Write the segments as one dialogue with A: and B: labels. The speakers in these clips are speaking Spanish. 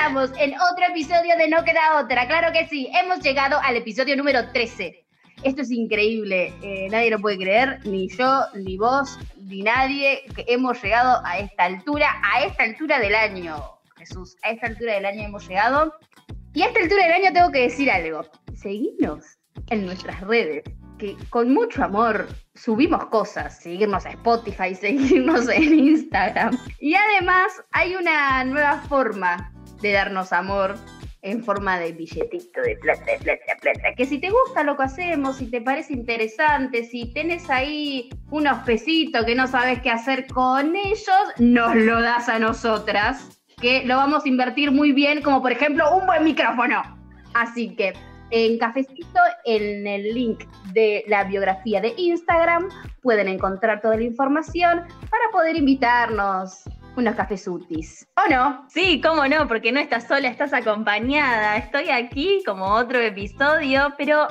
A: estamos en otro episodio de No Queda Otra, claro que sí, hemos llegado al episodio número 13. Esto es increíble, eh, nadie lo puede creer, ni yo, ni vos, ni nadie, que hemos llegado a esta altura, a esta altura del año, Jesús, a esta altura del año hemos llegado. Y a esta altura del año tengo que decir algo, seguimos en nuestras redes, que con mucho amor subimos cosas, seguirnos a Spotify, seguirnos en Instagram. Y además hay una nueva forma de darnos amor en forma de billetito de plata, de plata, plata. Que si te gusta lo que hacemos, si te parece interesante, si tenés ahí unos pesitos que no sabes qué hacer con ellos, nos lo das a nosotras, que lo vamos a invertir muy bien, como por ejemplo un buen micrófono. Así que en Cafecito, en el link de la biografía de Instagram, pueden encontrar toda la información para poder invitarnos unos cafesutis. ¿O no?
B: Sí, cómo no, porque no estás sola, estás acompañada. Estoy aquí como otro episodio, pero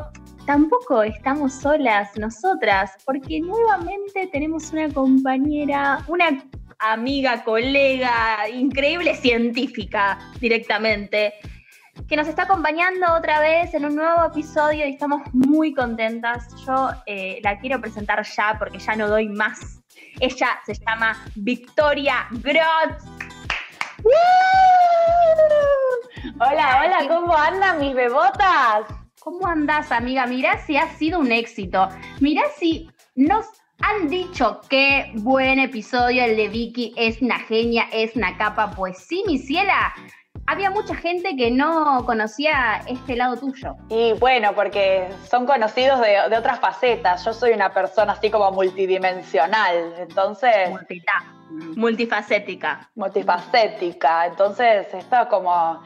B: tampoco estamos solas nosotras, porque nuevamente tenemos una compañera, una amiga, colega, increíble científica directamente que nos está acompañando otra vez en un nuevo episodio y estamos muy contentas. Yo eh, la quiero presentar ya porque ya no doy más. Ella se llama Victoria Grotz.
C: Hola, hola, ¿cómo andan mis bebotas?
A: ¿Cómo andás, amiga? Mirá si ha sido un éxito. Mirá si nos han dicho qué buen episodio el de Vicky es una genia, es una capa. Pues sí, mi ciela, había mucha gente que no conocía este lado tuyo.
C: Y bueno, porque son conocidos de, otras facetas. Yo soy una persona así como multidimensional, entonces...
B: Multifacética.
C: Multifacética, entonces esto como...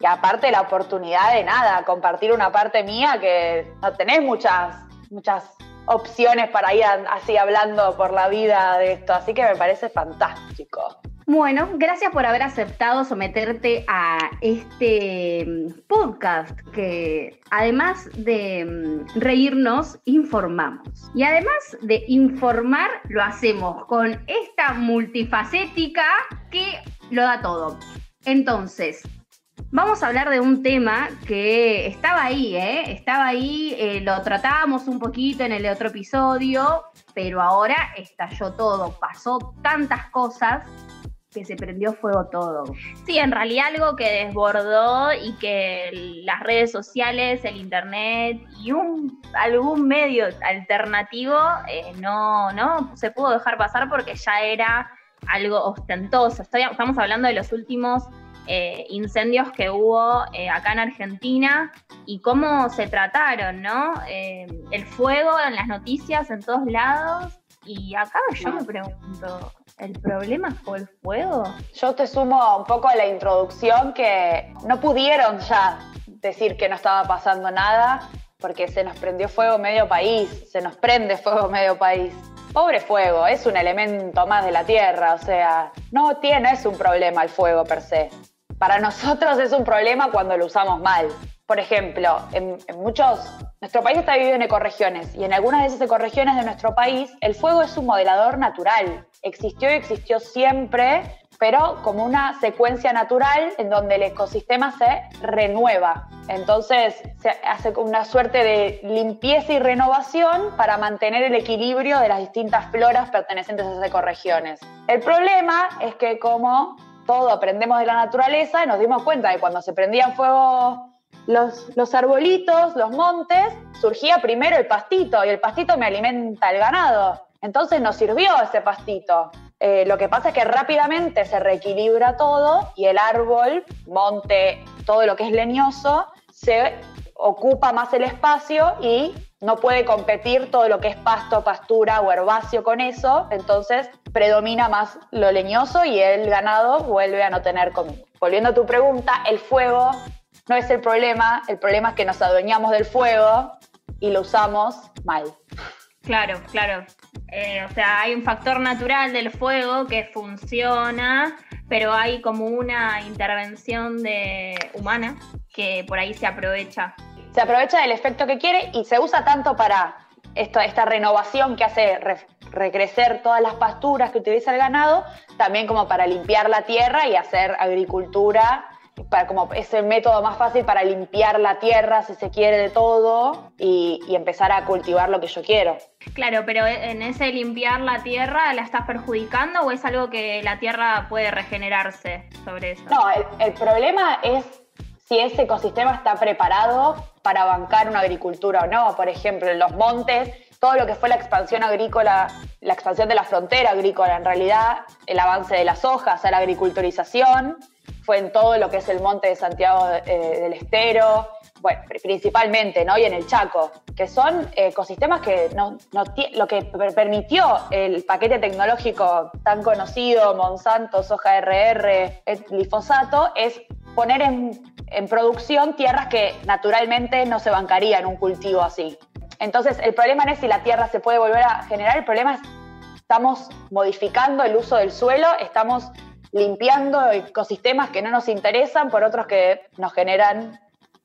C: Y aparte la oportunidad de nada, compartir una parte mía que no tenés muchas, muchas opciones para ir así hablando por la vida de esto, así que me parece fantástico.
A: Bueno, gracias por haber aceptado someterte a este mm, podcast que además de mm, reírnos, informamos. Y además de informar, lo hacemos con esta multifacética que lo da todo. Entonces, vamos a hablar de un tema que estaba ahí, ¿eh? Estaba ahí, eh, lo tratábamos un poquito en el otro episodio, pero ahora estalló todo, pasó tantas cosas que se prendió fuego todo.
B: Sí, en realidad algo que desbordó y que las redes sociales, el internet y un algún medio alternativo eh, no, no se pudo dejar pasar porque ya era algo ostentoso. estamos hablando de los últimos eh, incendios que hubo eh, acá en Argentina y cómo se trataron, ¿no? el fuego en las noticias en todos lados. Y acá yo me pregunto, ¿El problema fue el fuego?
C: Yo te sumo un poco a la introducción que no pudieron ya decir que no estaba pasando nada porque se nos prendió fuego medio país, se nos prende fuego medio país. Pobre fuego, es un elemento más de la tierra, o sea, no tiene, es un problema el fuego per se. Para nosotros es un problema cuando lo usamos mal. Por ejemplo, en, en muchos nuestro país está dividido en ecorregiones y en algunas de esas ecorregiones de nuestro país el fuego es un modelador natural. Existió y existió siempre, pero como una secuencia natural en donde el ecosistema se renueva. Entonces se hace una suerte de limpieza y renovación para mantener el equilibrio de las distintas floras pertenecientes a esas ecorregiones. El problema es que como todo aprendemos de la naturaleza, nos dimos cuenta de cuando se prendían fuego los, los arbolitos, los montes, surgía primero el pastito y el pastito me alimenta el ganado. Entonces nos sirvió ese pastito. Eh, lo que pasa es que rápidamente se reequilibra todo y el árbol, monte, todo lo que es leñoso, se ocupa más el espacio y no puede competir todo lo que es pasto, pastura o herbáceo con eso, entonces predomina más lo leñoso y el ganado vuelve a no tener comida. Volviendo a tu pregunta, el fuego no es el problema, el problema es que nos adueñamos del fuego y lo usamos mal.
B: Claro, claro. Eh, o sea, hay un factor natural del fuego que funciona, pero hay como una intervención de humana que por ahí se aprovecha.
C: Se aprovecha del efecto que quiere y se usa tanto para esta, esta renovación que hace recrecer todas las pasturas que utiliza el ganado, también como para limpiar la tierra y hacer agricultura para, como es el método más fácil para limpiar la tierra, si se quiere, de todo y, empezar a cultivar lo que yo quiero.
B: Claro, pero en ese limpiar la tierra, ¿la estás perjudicando o es algo que la tierra puede regenerarse sobre eso?
C: No, el, problema es si ese ecosistema está preparado para bancar una agricultura o no. Por ejemplo, en los montes, todo lo que fue la expansión agrícola, la expansión de la frontera agrícola, en realidad, el avance de las hojas, la agriculturización, fue en todo lo que es el monte de Santiago eh, del Estero, bueno, principalmente, ¿no? Y en el Chaco, que son ecosistemas que no, lo que permitió el paquete tecnológico tan conocido, Monsanto, soja RR, glifosato, es poner en, en producción tierras que naturalmente no se bancarían un cultivo así. Entonces, el problema no es si la tierra se puede volver a generar, el problema es estamos modificando el uso del suelo, estamos limpiando ecosistemas que no nos interesan por otros que nos generan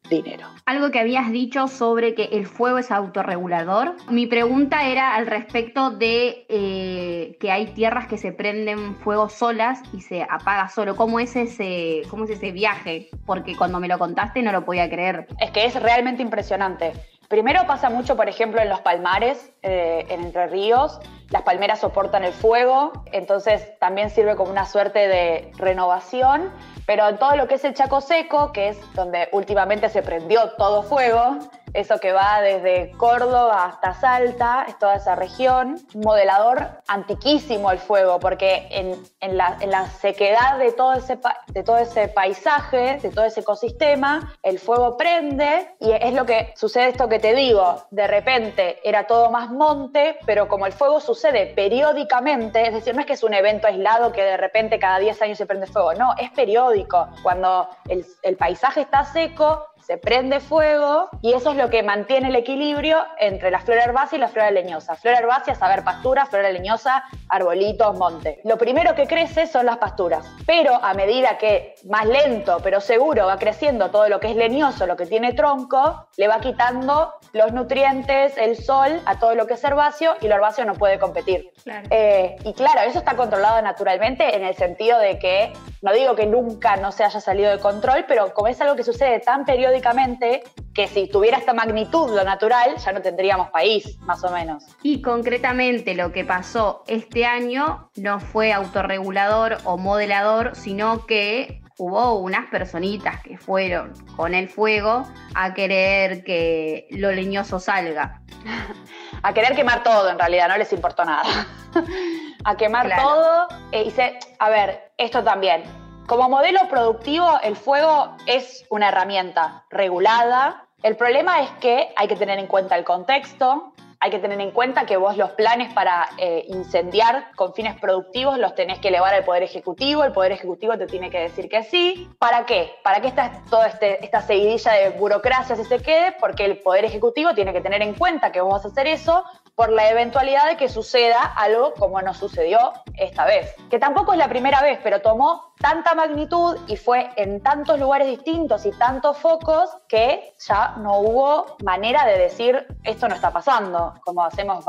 C: dinero.
A: Algo que habías dicho sobre que el fuego es autorregulador. Mi pregunta era al respecto de eh, que hay tierras que se prenden fuego solas y se apaga solo. ¿Cómo es, ese, ¿Cómo es ese viaje? Porque cuando me lo contaste no lo podía creer.
C: Es que es realmente impresionante. Primero pasa mucho, por ejemplo, en los palmares, eh, en Entre Ríos. Las palmeras soportan el fuego, entonces también sirve como una suerte de renovación. Pero en todo lo que es el Chaco Seco, que es donde últimamente se prendió todo fuego, eso que va desde Córdoba hasta Salta, es toda esa región. Modelador antiquísimo el fuego, porque en, la, sequedad de todo, ese, de todo ese paisaje, de todo ese ecosistema, el fuego prende y es lo que sucede esto que te digo. De repente era todo más monte, pero como el fuego sucede periódicamente, es decir, no es que es un evento aislado que de repente cada 10 años se prende fuego, no, es periódico. Cuando el paisaje está seco, se prende fuego y eso es lo que mantiene el equilibrio entre la flora herbácea y la flora leñosa. Flora herbácea, saber pastura, flora leñosa, arbolitos, monte. Lo primero que crece son las pasturas, pero a medida que más lento pero seguro va creciendo todo lo que es leñoso, lo que tiene tronco, le va quitando los nutrientes, el sol a todo lo que es herbáceo y lo herbáceo no puede competir. Eh, y claro, eso está controlado naturalmente en el sentido de que, no digo que nunca no se haya salido de control, pero como es algo que sucede tan periódicamente, que si tuviera esta magnitud lo natural, ya no tendríamos país, más o menos.
A: Y concretamente lo que pasó este año no fue autorregulador o modelador, sino que hubo unas personitas que fueron con el fuego a querer que lo leñoso salga.
C: a querer quemar todo, en realidad, no les importó nada. a quemar todo. E hice, a ver, esto también como modelo productivo, el fuego es una herramienta regulada. El problema es que hay que tener en cuenta el contexto, hay que tener en cuenta que vos los planes para eh, incendiar con fines productivos los tenés que elevar al Poder Ejecutivo, el Poder Ejecutivo te tiene que decir que sí. ¿Para qué? ¿Para qué está toda este, esta seguidilla de burocracia si se quede? Porque el Poder Ejecutivo tiene que tener en cuenta que vos vas a hacer eso por la eventualidad de que suceda algo como nos sucedió esta vez. Que tampoco es la primera vez, pero tomó tanta magnitud y fue en tantos lugares distintos y tantos focos que ya no hubo manera de decir esto no está pasando, como hacemos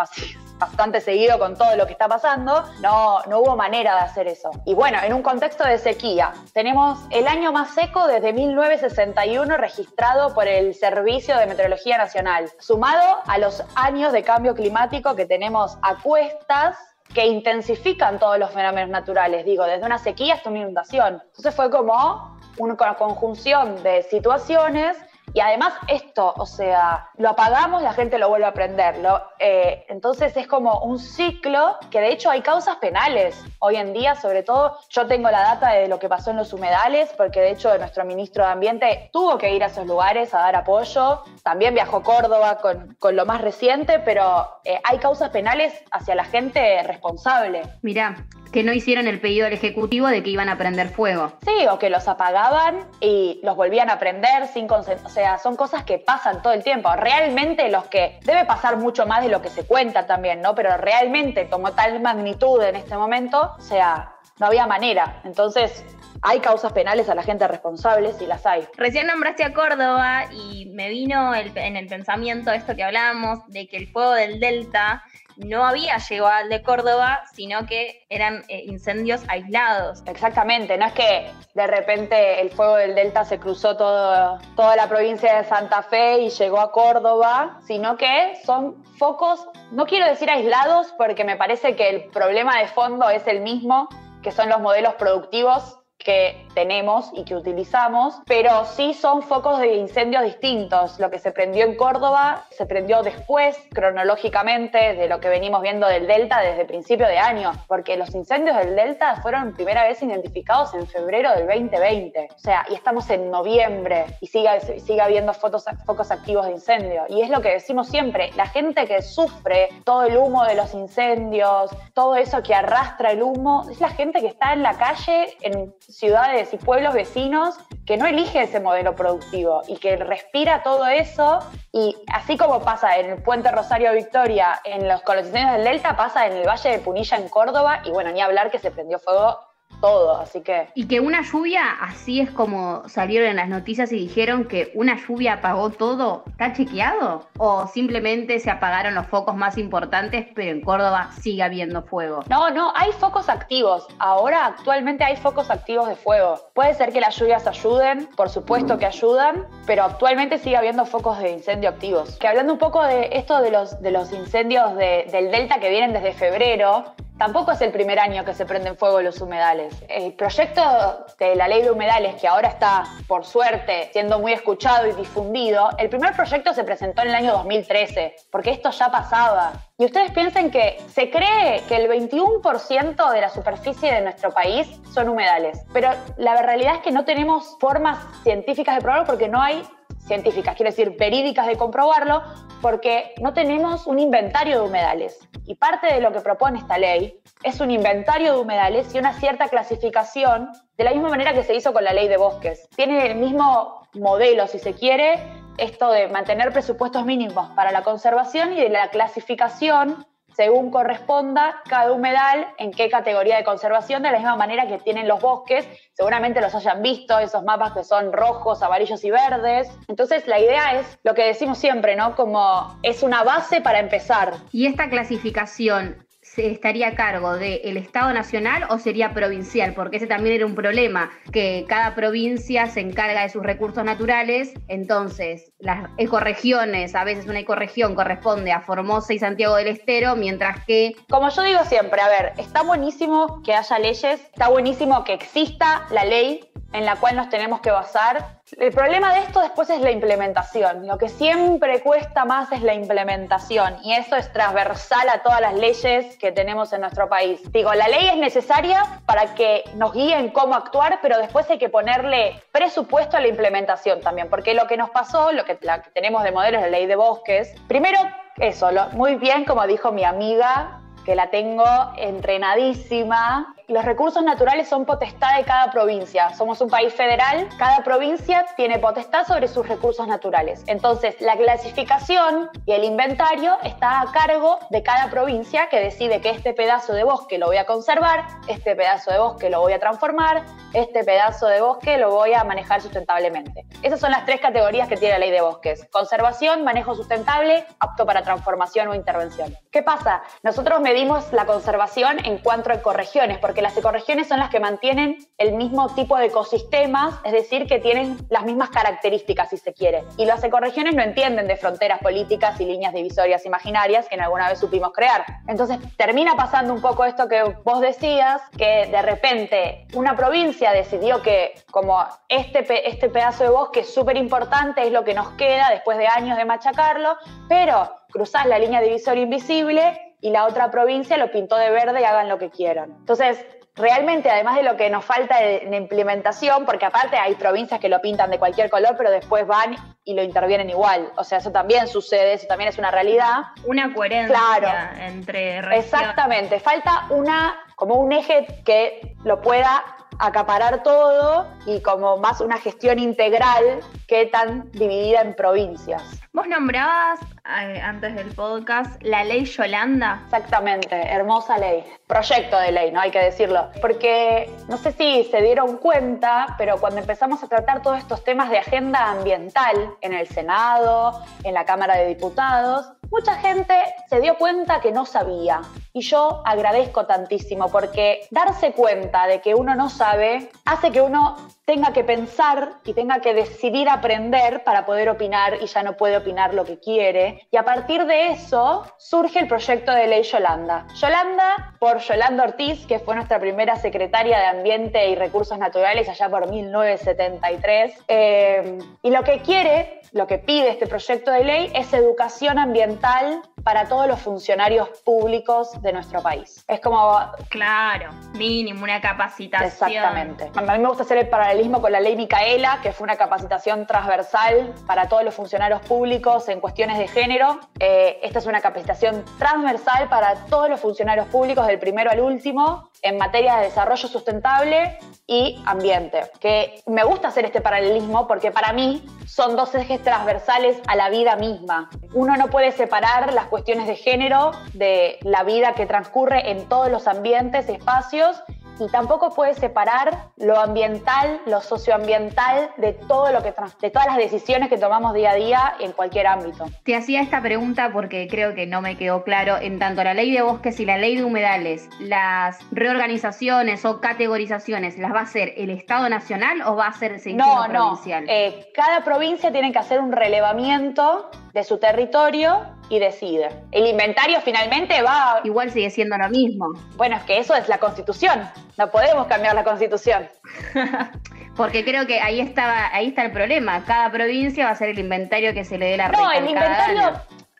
C: bastante seguido con todo lo que está pasando, no, no hubo manera de hacer eso. Y bueno, en un contexto de sequía, tenemos el año más seco desde 1961 registrado por el Servicio de Meteorología Nacional, sumado a los años de cambio climático que tenemos a cuestas que intensifican todos los fenómenos naturales, digo, desde una sequía hasta una inundación. Entonces fue como una conjunción de situaciones y además esto, o sea, lo apagamos, la gente lo vuelve a prender. Eh, entonces es como un ciclo que de hecho hay causas penales hoy en día, sobre todo yo tengo la data de lo que pasó en los humedales, porque de hecho nuestro ministro de Ambiente tuvo que ir a esos lugares a dar apoyo. También viajó Córdoba con, con lo más reciente, pero eh, hay causas penales hacia la gente responsable.
A: Mirá, que no hicieron el pedido al Ejecutivo de que iban a prender fuego.
C: Sí, o que los apagaban y los volvían a prender sin O sea, son cosas que pasan todo el tiempo. Realmente los que... Debe pasar mucho más de lo que se cuenta también, ¿no? Pero realmente tomó tal magnitud en este momento, o sea, no había manera. Entonces, hay causas penales a la gente responsable, si las hay.
B: Recién nombraste a Córdoba y me vino en el pensamiento esto que hablábamos de que el fuego del Delta no había llegado al de Córdoba, sino que eran eh, incendios aislados.
C: Exactamente, no es que de repente el fuego del Delta se cruzó toda la provincia de Santa Fe y llegó a Córdoba, sino que son focos, no quiero decir aislados porque me parece que el problema de fondo es el mismo, que son los modelos productivos que tenemos y que utilizamos, pero sí son focos de incendios distintos. Lo que se prendió en Córdoba se prendió después, cronológicamente, de lo que venimos viendo del Delta desde principio de año, porque los incendios del Delta fueron primera vez identificados en febrero del 2020. O sea, y estamos en noviembre y sigue, sigue habiendo fotos, focos activos de incendio. Y es lo que decimos siempre, la gente que sufre todo el humo de los incendios, todo eso que arrastra el humo, es la gente que está en la calle en ciudades y pueblos vecinos que no elige ese modelo productivo y que respira todo eso. Y así como pasa en el puente Rosario Victoria en los colonizaciones del Delta, pasa en el Valle de Punilla en Córdoba. Y bueno, ni hablar que se prendió fuego todo, así que...
A: Y que una lluvia, así es como salieron en las noticias y dijeron que una lluvia apagó todo, ¿está chequeado? ¿O simplemente se apagaron los focos más importantes, pero en Córdoba sigue habiendo fuego?
C: No, no, hay focos activos. Ahora actualmente hay focos activos de fuego. Puede ser que las lluvias ayuden, por supuesto que ayudan, pero actualmente sigue habiendo focos de incendio activos. Que hablando un poco de esto de los, de los incendios del Delta que vienen desde febrero, Tampoco es el primer año que se prenden fuego los humedales. El proyecto de la ley de humedales, que ahora está, por suerte, siendo muy escuchado y difundido, el primer proyecto se presentó en el año 2013, porque esto ya pasaba. Y ustedes piensen que se cree que el 21% de la superficie de nuestro país son humedales, pero la realidad es que no tenemos formas científicas de probarlo porque no hay científicas, quiero decir verídicas de comprobarlo, porque no tenemos un inventario de humedales. Y parte de lo que propone esta ley es un inventario de humedales y una cierta clasificación, de la misma manera que se hizo con la ley de bosques. Tiene el mismo modelo, si se quiere, esto de mantener presupuestos mínimos para la conservación y de la clasificación según corresponda cada humedal en qué categoría de conservación, de la misma manera que tienen los bosques. Seguramente los hayan visto, esos mapas que son rojos, amarillos y verdes. Entonces la idea es lo que decimos siempre, ¿no? Como es una base para empezar.
A: Y esta clasificación estaría a cargo del Estado Nacional o sería provincial? Porque ese también era un problema, que cada provincia se encarga de sus recursos naturales, entonces las ecorregiones, a veces una ecorregión corresponde a Formosa y Santiago del Estero, mientras que...
C: Como yo digo siempre, a ver, está buenísimo que haya leyes, está buenísimo que exista la ley en la cual nos tenemos que basar. El problema de esto después es la implementación. Lo que siempre cuesta más es la implementación y eso es transversal a todas las leyes que tenemos en nuestro país. Digo, la ley es necesaria para que nos guíen cómo actuar, pero después hay que ponerle presupuesto a la implementación también, porque lo que nos pasó, lo que, tenemos de modelo es la ley de bosques. Primero, eso, muy bien, como dijo mi amiga, que la tengo entrenadísima. Los recursos naturales son potestad de cada provincia. Somos un país federal, cada provincia tiene potestad sobre sus recursos naturales. Entonces, la clasificación y el inventario está a cargo de cada provincia que decide que este pedazo de bosque lo voy a conservar, este pedazo de bosque lo voy a transformar, este pedazo de bosque lo voy a manejar sustentablemente. Esas son las tres categorías que tiene la ley de bosques. Conservación, manejo sustentable, apto para transformación o intervención. ¿Qué pasa? Nosotros me medimos la conservación en cuanto a ecorregiones, porque las ecorregiones son las que mantienen el mismo tipo de ecosistemas, es decir, que tienen las mismas características, si se quiere. Y las ecorregiones no entienden de fronteras políticas y líneas divisorias imaginarias que en alguna vez supimos crear. Entonces termina pasando un poco esto que vos decías, que de repente una provincia decidió que como este, este pedazo de bosque es súper importante, es lo que nos queda después de años de machacarlo, pero cruzás la línea divisoria invisible y la otra provincia lo pintó de verde y hagan lo que quieran. Entonces, realmente, además de lo que nos falta en implementación, porque aparte hay provincias que lo pintan de cualquier color, pero después van y lo intervienen igual. O sea, eso también sucede, eso también es una realidad.
B: Una coherencia claro, entre
C: regiones. Exactamente, falta una, como un eje que lo pueda acaparar todo y como más una gestión integral que tan dividida en provincias.
B: Vos nombrabas eh, antes del podcast la ley Yolanda.
C: Exactamente, hermosa ley. Proyecto de ley, no hay que decirlo. Porque no sé si se dieron cuenta, pero cuando empezamos a tratar todos estos temas de agenda ambiental en el Senado, en la Cámara de Diputados, mucha gente se dio cuenta que no sabía. Y yo agradezco tantísimo porque darse cuenta de que uno no sabe hace que uno tenga que pensar y tenga que decidir aprender para poder opinar y ya no puede opinar lo que quiere. Y a partir de eso surge el proyecto de ley Yolanda. Yolanda por Yolanda Ortiz, que fue nuestra primera secretaria de Ambiente y Recursos Naturales allá por 1973. Eh, y lo que quiere, lo que pide este proyecto de ley es educación ambiental para todos los funcionarios públicos de nuestro país. Es como...
B: Claro, mínimo, una capacitación.
C: Exactamente. A mí me gusta hacer el paralelismo con la ley Micaela, que fue una capacitación transversal para todos los funcionarios públicos en cuestiones de género. Eh, esta es una capacitación transversal para todos los funcionarios públicos del primero al último en materia de desarrollo sustentable y ambiente. Que me gusta hacer este paralelismo porque para mí son dos ejes transversales a la vida misma. Uno no puede separar las cuestiones de género de la vida que transcurre en todos los ambientes, espacios y tampoco puede separar lo ambiental, lo socioambiental de todo lo que de todas las decisiones que tomamos día a día en cualquier ámbito.
A: Te hacía esta pregunta porque creo que no me quedó claro en tanto la ley de bosques y la ley de humedales, las reorganizaciones o categorizaciones, ¿las va a hacer el Estado Nacional o va a ser el
C: no, provincial? No, eh, cada provincia tiene que hacer un relevamiento de su territorio y decide. El inventario finalmente va...
A: Igual sigue siendo lo mismo.
C: Bueno, es que eso es la constitución. No podemos cambiar la constitución.
A: Porque creo que ahí estaba, ahí está el problema. Cada provincia va a hacer el inventario que se le dé la No,
C: el inventario,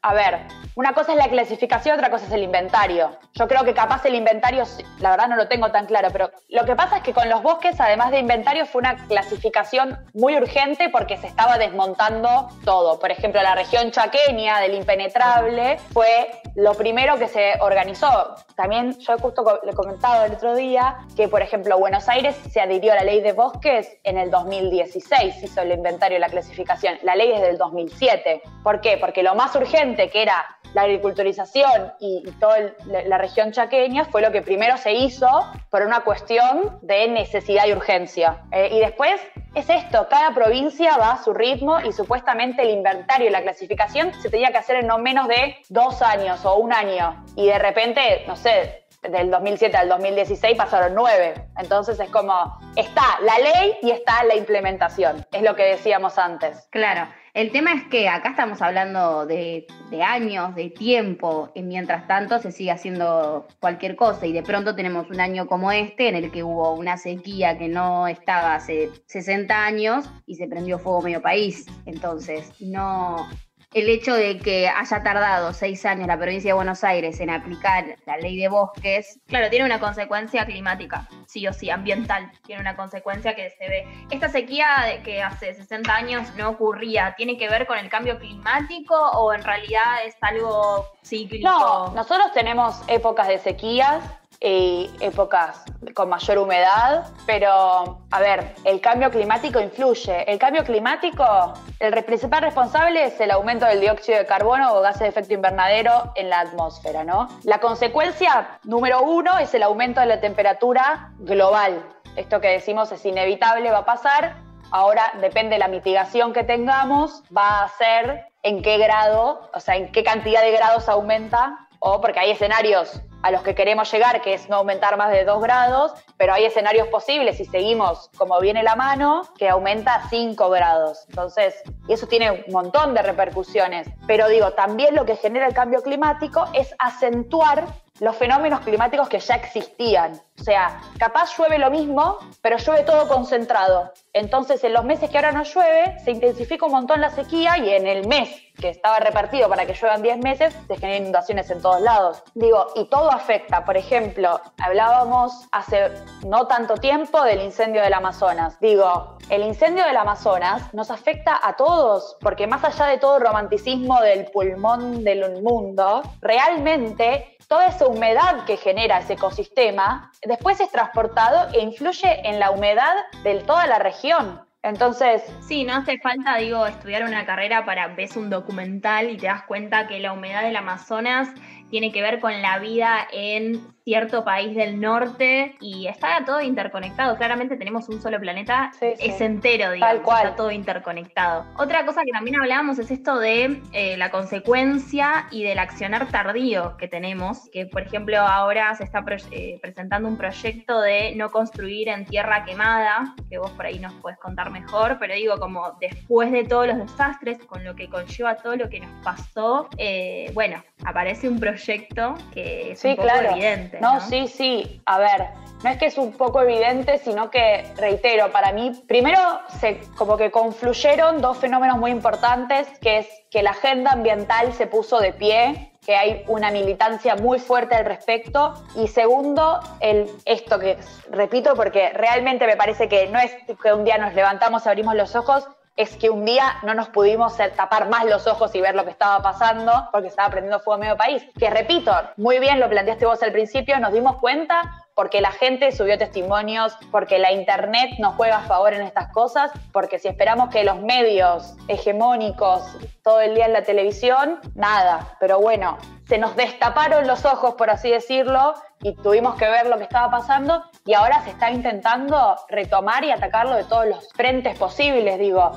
C: a ver, una cosa es la clasificación, otra cosa es el inventario. Yo creo que capaz el inventario, la verdad no lo tengo tan claro, pero lo que pasa es que con los bosques, además de inventario, fue una clasificación muy urgente porque se estaba desmontando todo. Por ejemplo, la región chaqueña del impenetrable fue lo primero que se organizó. También yo justo le he comentado el otro día que, por ejemplo, Buenos Aires se adhirió a la ley de bosques en el 2016, hizo el inventario y la clasificación. La ley es del 2007. ¿Por qué? Porque lo más urgente que era la agriculturización y, toda la región chaqueña, fue lo que primero se hizo por una cuestión de necesidad y urgencia. Eh, y después es esto, cada provincia va a su ritmo y supuestamente el inventario y la clasificación se tenía que hacer en no menos de dos años o un año. Y de repente, no sé, del 2007 al 2016 pasaron nueve. Entonces es como, está la ley y está la implementación, es lo que decíamos antes.
A: Claro, el tema es que acá estamos hablando de, años, de tiempo, y mientras tanto se sigue haciendo cualquier cosa y de pronto tenemos un año como este en el que hubo una sequía que no estaba hace 60 años y se prendió fuego medio país. Entonces, no, el hecho de que haya tardado seis años la provincia de Buenos Aires en aplicar la ley de bosques.
B: Claro, tiene una consecuencia climática, sí o sí, ambiental. Tiene una consecuencia que se ve. Esta sequía que hace 60 años no ocurría, ¿tiene que ver con el cambio climático o en realidad es algo cíclico?
C: No, nosotros tenemos épocas de sequías y épocas con mayor humedad, pero a ver, el cambio climático influye. El cambio climático, el principal responsable es el aumento del dióxido de carbono o gases de efecto invernadero en la atmósfera, ¿no? La consecuencia número uno es el aumento de la temperatura global. Esto que decimos es inevitable, va a pasar. Ahora depende de la mitigación que tengamos, va a ser en qué grado, o sea, en qué cantidad de grados aumenta, o porque hay escenarios a los que queremos llegar, que es no aumentar más de 2 grados, pero hay escenarios posibles si seguimos como viene la mano, que aumenta a 5 grados. Entonces, y eso tiene un montón de repercusiones. Pero digo, también lo que genera el cambio climático es acentuar los fenómenos climáticos que ya existían. O sea, capaz llueve lo mismo, pero llueve todo concentrado. Entonces, en los meses que ahora no llueve, se intensifica un montón la sequía y en el mes que estaba repartido para que lluevan 10 meses, se generan inundaciones en todos lados. Digo, y todo afecta. Por ejemplo, hablábamos hace no tanto tiempo del incendio del Amazonas. Digo, el incendio del Amazonas nos afecta a todos, porque más allá de todo el romanticismo del pulmón del mundo, realmente toda esa humedad que genera ese ecosistema después es transportado e influye en la humedad de toda la región. Entonces.
B: Sí, no hace falta, digo, estudiar una carrera para ves un documental y te das cuenta que la humedad del Amazonas tiene que ver con la vida en cierto país del norte y está todo interconectado. Claramente tenemos un solo planeta, es entero, digamos, está todo interconectado. Otra cosa que también hablábamos es esto de eh, la consecuencia y del accionar tardío que tenemos, que por ejemplo ahora se está eh, presentando un proyecto de no construir en tierra quemada, que vos por ahí nos puedes contar mejor, pero digo como después de todos los desastres, con lo que conlleva todo lo que nos pasó, eh, bueno, aparece un proyecto que es un poco evidente
C: no, sí, sí. A ver, no es que es un poco evidente, sino que, reitero, para mí, primero se como que confluyeron dos fenómenos muy importantes, que es que la agenda ambiental se puso de pie, que hay una militancia muy fuerte al respecto. Y segundo, el, esto que repito, porque realmente me parece que no es que un día nos levantamos, abrimos los ojos, es que un día no nos pudimos tapar más los ojos y ver lo que estaba pasando porque estaba prendiendo fuego en medio país. Que repito, muy bien lo planteaste vos al principio, nos dimos cuenta porque la gente subió testimonios, porque la internet nos juega a favor en estas cosas, porque si esperamos que los medios hegemónicos todo el día en la televisión, nada. Pero bueno, se nos destaparon los ojos, por así decirlo, y tuvimos que ver lo que estaba pasando y ahora se está intentando retomar y atacarlo de todos los frentes posibles. Digo,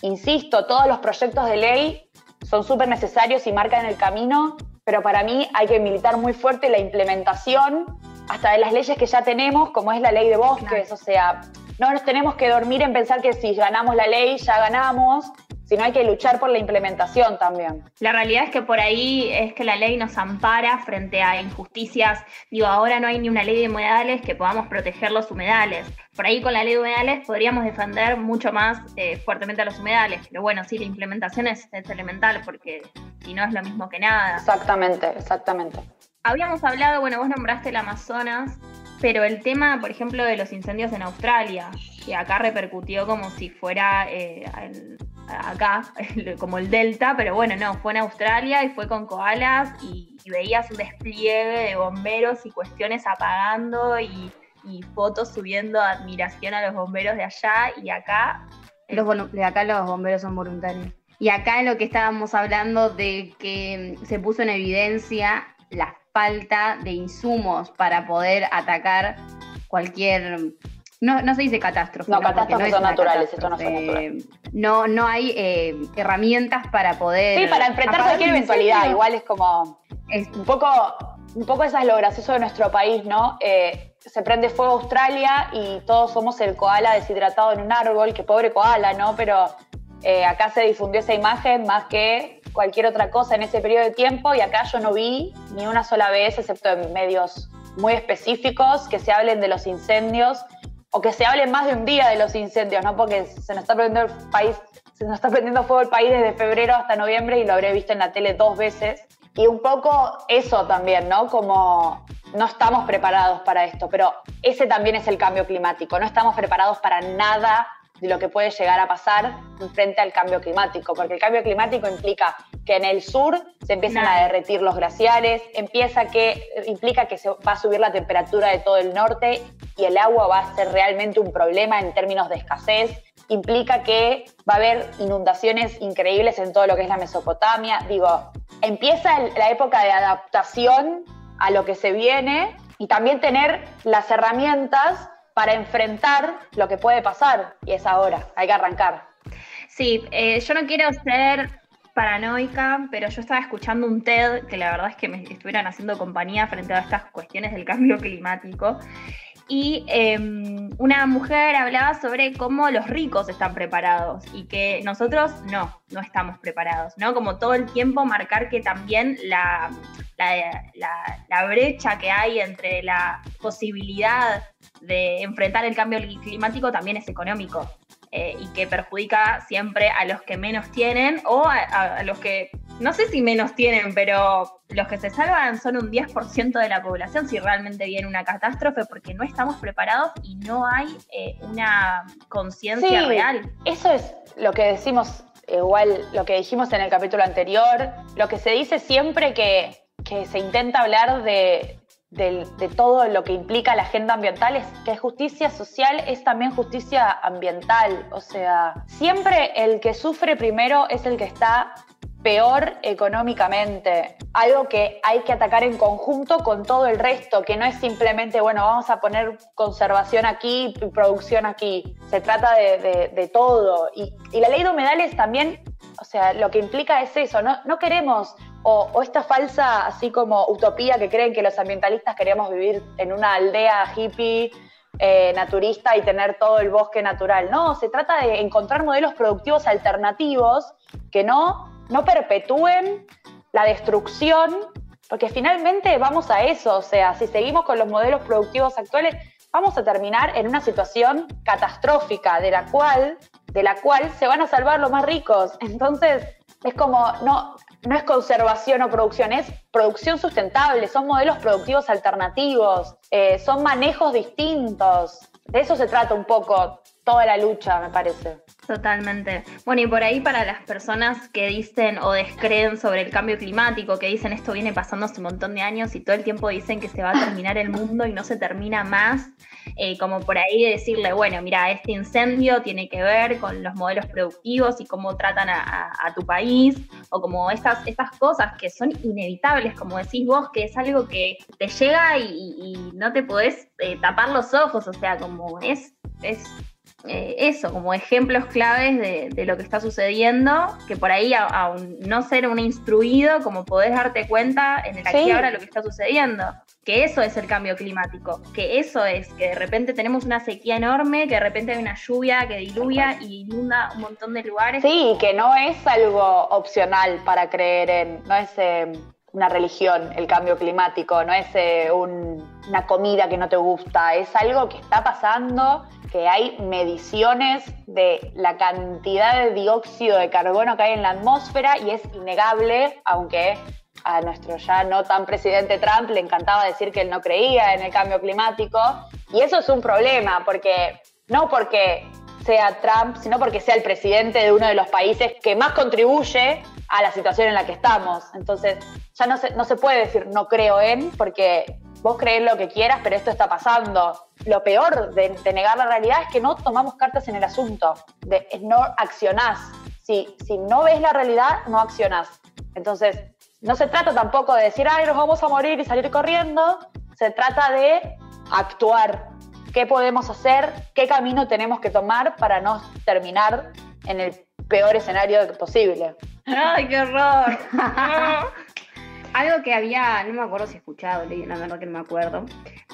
C: insisto, todos los proyectos de ley son súper necesarios y marcan el camino, pero para mí hay que militar muy fuerte la implementación hasta de las leyes que ya tenemos, como es la ley de bosques, o sea, no nos tenemos que dormir en pensar que si ganamos la ley ya ganamos sino hay que luchar por la implementación también.
B: La realidad es que por ahí es que la ley nos ampara frente a injusticias. Digo, ahora no hay ni una ley de humedales que podamos proteger los humedales. Por ahí con la ley de humedales podríamos defender mucho más eh, fuertemente a los humedales. Pero bueno, sí, la implementación es, es elemental porque si no es lo mismo que nada.
C: Exactamente, exactamente.
B: Habíamos hablado, bueno, vos nombraste el Amazonas, pero el tema, por ejemplo, de los incendios en Australia, que acá repercutió como si fuera eh, acá, como el Delta, pero bueno, no, fue en Australia y fue con koalas y, veías un despliegue de bomberos y cuestiones apagando y, fotos subiendo admiración a los bomberos de allá y acá.
A: Los, de acá los bomberos son voluntarios. Y acá en lo que estábamos hablando de que se puso en evidencia la falta de insumos para poder atacar cualquier no, no se dice catástrofe.
C: No, catástrofes son naturales, esto no son naturales.
A: No, no hay eh, herramientas para poder.
C: Sí, para enfrentar cualquier eventualidad. Igual es como. Es... Un poco. Un poco eso es lo gracioso de nuestro país, ¿no? Eh, se prende fuego Australia y todos somos el koala deshidratado en un árbol, que pobre koala, ¿no? Pero eh, acá se difundió esa imagen más que cualquier otra cosa en ese periodo de tiempo y acá yo no vi ni una sola vez, excepto en medios muy específicos, que se hablen de los incendios o que se hable más de un día de los incendios, ¿no? Porque se nos está prendiendo el país, se nos está prendiendo fuego el país desde febrero hasta noviembre y lo habré visto en la tele dos veces. Y un poco eso también, ¿no? Como no estamos preparados para esto, pero ese también es el cambio climático, no estamos preparados para nada de lo que puede llegar a pasar frente al cambio climático, porque el cambio climático implica que en el sur se empiezan a derretir los glaciares, empieza que, implica que se va a subir la temperatura de todo el norte y el agua va a ser realmente un problema en términos de escasez, implica que va a haber inundaciones increíbles en todo lo que es la Mesopotamia, digo, empieza la época de adaptación a lo que se viene y también tener las herramientas para enfrentar lo que puede pasar y es ahora, hay que arrancar.
B: Sí, eh, yo no quiero ser paranoica, pero yo estaba escuchando un TED que la verdad es que me estuvieran haciendo compañía frente a estas cuestiones del cambio climático y em, una mujer hablaba sobre cómo los ricos están preparados y que nosotros no, no estamos preparados, ¿no? Como todo el tiempo marcar que también la, la, brecha que hay entre la posibilidad de enfrentar el cambio climático también es económico. Eh, y que perjudica siempre a los que menos tienen o a, los que, no sé si menos tienen, pero los que se salvan son un 10% de la población si realmente viene una catástrofe porque no estamos preparados y no hay eh, una conciencia real.
C: Eso es lo que decimos, igual lo que dijimos en el capítulo anterior, lo que se dice siempre que, que se intenta hablar de, de todo lo que implica la agenda ambiental es que justicia social es también justicia ambiental. O sea, siempre el que sufre primero es el que está peor económicamente. Algo que hay que atacar en conjunto con todo el resto, que no es simplemente, bueno, vamos a poner conservación aquí y producción aquí. Se trata de, todo. Y, la ley de humedales también, o sea, lo que implica es eso, no, no queremos o, esta falsa, así como utopía que creen que los ambientalistas queremos vivir en una aldea hippie, eh, naturista y tener todo el bosque natural. No, se trata de encontrar modelos productivos alternativos que no, no perpetúen la destrucción, porque finalmente vamos a eso, o sea, si seguimos con los modelos productivos actuales, vamos a terminar en una situación catastrófica de la cual, de la cual se van a salvar los más ricos. Entonces, es como, no, no es conservación o producción, es producción sustentable, son modelos productivos alternativos, eh, son manejos distintos. De eso se trata un poco toda la lucha, me parece.
B: Totalmente. Bueno, y por ahí para las personas que dicen o descreen sobre el cambio climático, que dicen esto viene pasando hace un montón de años y todo el tiempo dicen que se va a terminar el mundo y no se termina más, eh, como por ahí decirle, bueno, mira, este incendio tiene que ver con los modelos productivos y cómo tratan a, tu país, o como estas, estas cosas que son inevitables, como decís vos, que es algo que te llega y, no te podés eh, tapar los ojos, o sea, como es, es eh, eso, como ejemplos claves de, lo que está sucediendo, que por ahí, aún no ser un instruido, como podés darte cuenta en el aquí ahora lo que está sucediendo. Que eso es el cambio climático, que eso es, que de repente tenemos una sequía enorme, que de repente hay una lluvia que diluvia y inunda un montón de lugares.
C: Sí, que no es algo opcional para creer en, no es eh, una religión el cambio climático, no es eh, una comida que no te gusta, es algo que está pasando que hay mediciones de la cantidad de dióxido de carbono que hay en la atmósfera y es innegable, aunque a nuestro ya no tan presidente Trump le encantaba decir que él no creía en el cambio climático. Y eso es un problema, porque no porque sea Trump, sino porque sea el presidente de uno de los países que más contribuye a la situación en la que estamos. Entonces, ya no se, no se puede decir no creo en, porque vos crees lo que quieras, pero esto está pasando. Lo peor de, negar la realidad es que no tomamos cartas en el asunto, de, no accionás. Si, si no ves la realidad, no accionás. Entonces, no se trata tampoco de decir, ay, nos vamos a morir y salir corriendo. Se trata de actuar. ¿Qué podemos hacer? ¿Qué camino tenemos que tomar para no terminar en el peor escenario posible?
B: ¡Ay, qué horror!
A: algo que había, no me acuerdo si he escuchado, la verdad que no me acuerdo,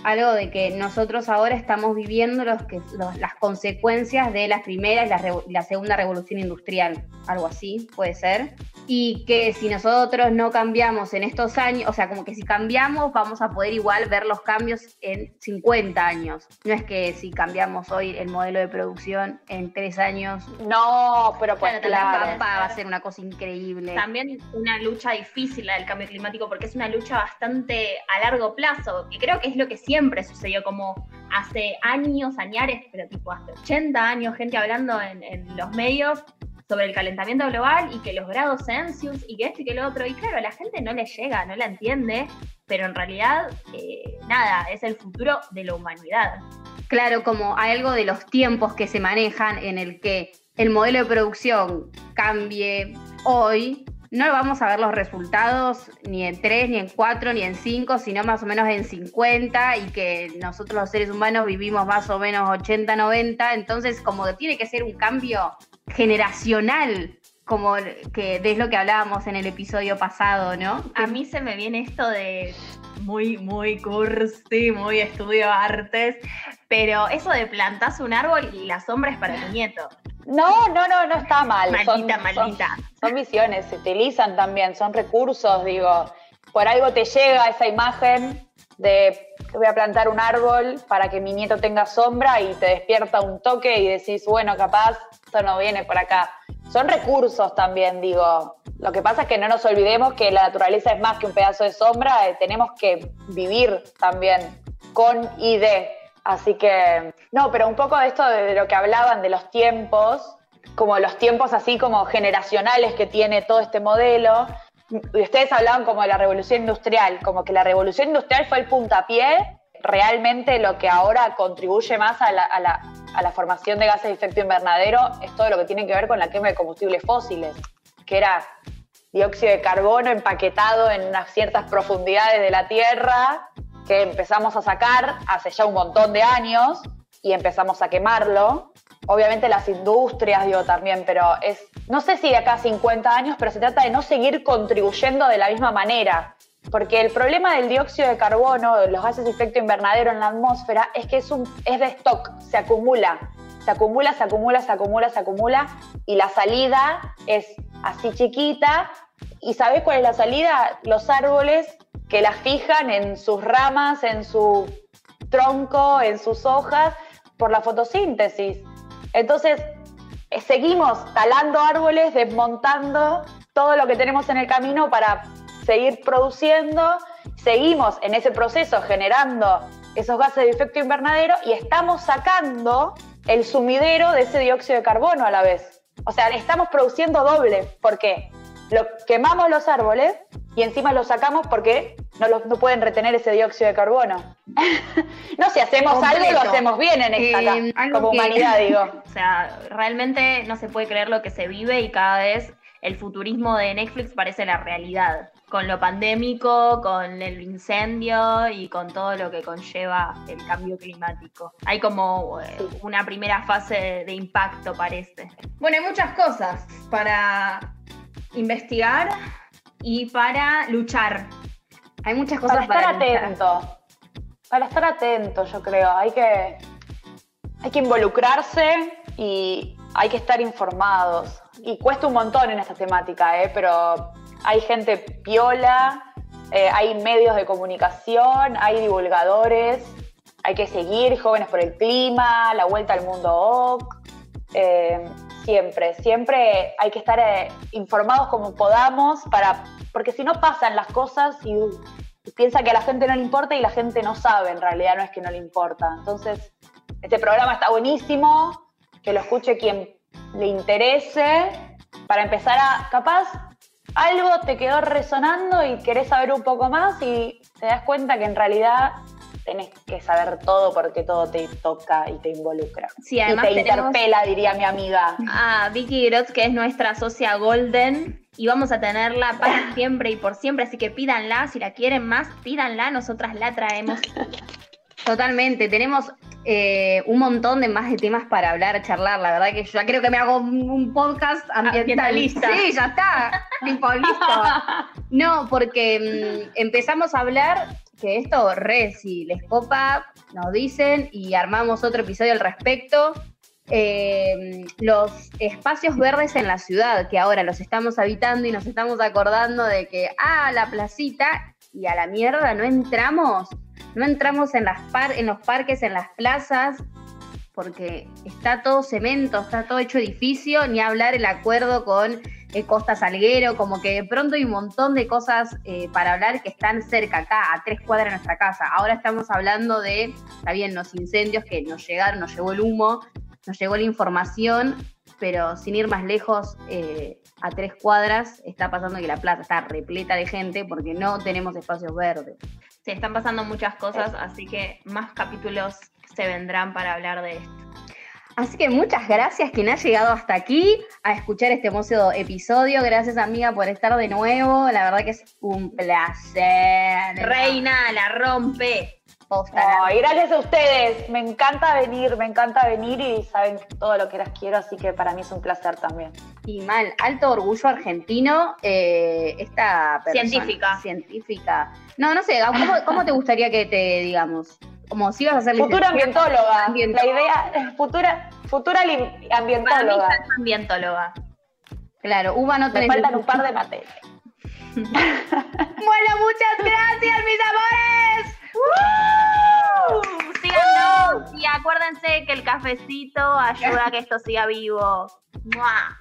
A: algo de que nosotros ahora estamos viviendo los que, las consecuencias de la primera y la, la, segunda revolución industrial, algo así, puede ser. Y que si nosotros no cambiamos en estos años, o sea, como que si cambiamos vamos a poder igual ver los cambios en 50 años. No es que si cambiamos hoy el modelo de producción en tres años.
C: No, pero pues
A: la pampa va a ser una cosa increíble.
B: También una lucha difícil la del cambio climático porque es una lucha bastante a largo plazo, que creo que es lo que siempre sucedió, como hace años, añares, pero tipo hace 80 años, gente hablando en, los medios sobre el calentamiento global y que los grados Celsius y que esto y que lo otro. Y claro, a la gente no le llega, no la entiende, pero en realidad, eh, nada, es el futuro de la humanidad.
A: Claro, como hay algo de los tiempos que se manejan en el que el modelo de producción cambie hoy no vamos a ver los resultados ni en 3, ni en 4, ni en 5, sino más o menos en 50 y que nosotros los seres humanos vivimos más o menos 80, 90, entonces como tiene que ser un cambio generacional, como que es lo que hablábamos en el episodio pasado, ¿no?
B: A mí se me viene esto de muy, muy cursi, muy estudio artes, pero eso de plantas un árbol y la sombra es para mi nieto.
C: No, no, no, no está mal.
B: Maldita, maldita.
C: Son, visiones, se utilizan también, son recursos, digo. Por algo te llega esa imagen de voy a plantar un árbol para que mi nieto tenga sombra y te despierta un toque y decís, bueno, capaz esto no viene por acá. Son recursos también, digo. Lo que pasa es que no nos olvidemos que la naturaleza es más que un pedazo de sombra, eh, tenemos que vivir también con y de. Así que, no, pero un poco de esto de lo que hablaban de los tiempos, como los tiempos así como generacionales que tiene todo este modelo, ustedes hablaban como de la revolución industrial, como que la revolución industrial fue el puntapié, realmente lo que ahora contribuye más a la, a la formación de gases de efecto invernadero es todo lo que tiene que ver con la quema de combustibles fósiles, que era dióxido de carbono empaquetado en unas ciertas profundidades de la Tierra que empezamos a sacar hace ya un montón de años y empezamos a quemarlo. Obviamente las industrias, digo también, pero es, no sé si de acá a 50 años, pero se trata de no seguir contribuyendo de la misma manera. Porque el problema del dióxido de carbono, los gases de efecto invernadero en la atmósfera, es que es, un, es de stock, se acumula, se acumula, se acumula, se acumula, se acumula, y la salida es así chiquita. ¿Y sabés cuál es la salida? Los árboles que la fijan en sus ramas, en su tronco, en sus hojas, por la fotosíntesis. Entonces, eh, seguimos talando árboles, desmontando todo lo que tenemos en el camino para seguir produciendo, seguimos en ese proceso generando esos gases de efecto invernadero y estamos sacando el sumidero de ese dióxido de carbono a la vez. O sea, estamos produciendo doble. ¿Por qué? Lo, quemamos los árboles y encima los sacamos porque no, los, no pueden retener ese dióxido de carbono. no, si hacemos
A: Completo.
C: algo, lo hacemos bien en esta,
A: Eh,
C: acá, como
A: que-
C: humanidad, digo.
B: O sea, realmente no se puede creer lo que se vive y cada vez el futurismo de Netflix parece la realidad. Con lo pandémico, con el incendio y con todo lo que conlleva el cambio climático. Hay como eh, una primera fase de impacto, parece.
A: Bueno, hay muchas cosas para investigar y para luchar. Hay muchas cosas
C: Para
A: para,
C: estar
A: luchar.
C: atento. Para estar atento, yo creo. Hay que, hay que involucrarse y hay que estar informados. Y cuesta un montón en esta temática, ¿eh? pero hay gente piola, eh, hay medios de comunicación, hay divulgadores, hay que seguir Jóvenes por el Clima, La Vuelta al Mundo OC. Eh, siempre, siempre hay que estar eh, informados como podamos, para, porque si no pasan las cosas y, y piensa que a la gente no le importa y la gente no sabe, en realidad no es que no le importa. Entonces, este programa está buenísimo, que lo escuche quien le interese, para empezar a, capaz, algo te quedó resonando y querés saber un poco más y te das cuenta que en realidad tenés que saber todo porque todo te toca y te involucra.
B: Sí,
C: y
B: además
C: te
B: tenemos
C: interpela, diría mi amiga.
B: a Vicky Grotz, que es nuestra socia Golden, y vamos a tenerla para siempre y por siempre, así que pídanla, si la quieren más, pídanla, nosotras la traemos.
A: Totalmente, tenemos eh, un montón de más de temas para hablar, charlar. La verdad que yo ya creo que me hago un, un podcast ambiental.
B: Ambientalista.
A: Sí, ya está. tipo, listo. No, porque mm, empezamos a hablar que esto, re, si les copa, nos dicen y armamos otro episodio al respecto. Eh, los espacios verdes en la ciudad, que ahora los estamos habitando y nos estamos acordando de que, ah, la placita, y a la mierda no entramos, no entramos en, las par- en los parques, en las plazas, porque está todo cemento, está todo hecho edificio, ni hablar el acuerdo con eh, Costa Salguero, como que de pronto hay un montón de cosas eh, para hablar que están cerca acá, a tres cuadras de nuestra casa. Ahora estamos hablando de, está bien, los incendios que nos llegaron, nos llegó el humo, nos llegó la información, pero sin ir más lejos, eh, a tres cuadras está pasando que la plaza está repleta de gente porque no tenemos espacios verdes.
B: Se están pasando muchas cosas, así que más capítulos se vendrán para hablar de esto.
A: Así que muchas gracias quien ha llegado hasta aquí a escuchar este hermoso episodio. Gracias amiga por estar de nuevo. La verdad que es un placer.
B: Reina, la rompe.
A: Posta,
C: Ay, gracias a ustedes. Me encanta venir, me encanta venir y saben todo lo que las quiero, así que para mí es un placer también.
A: Y mal, alto orgullo argentino. eh, esta persona-
B: Científica.
A: Científica. No, no sé, ¿cómo, cómo te gustaría que te digamos? Como si ibas a ser
C: Futura ambientóloga.
A: Ambientóloga.
C: La idea es futura, futura lim-
B: Para mí
C: ambientóloga.
B: ambientóloga.
A: Claro, Uva no
C: Me
A: tenés.
C: faltan un par de materias.
A: Bueno, muchas gracias, mis amores.
B: Síganos y acuérdense que el cafecito ayuda a que esto siga vivo. ¡Mua!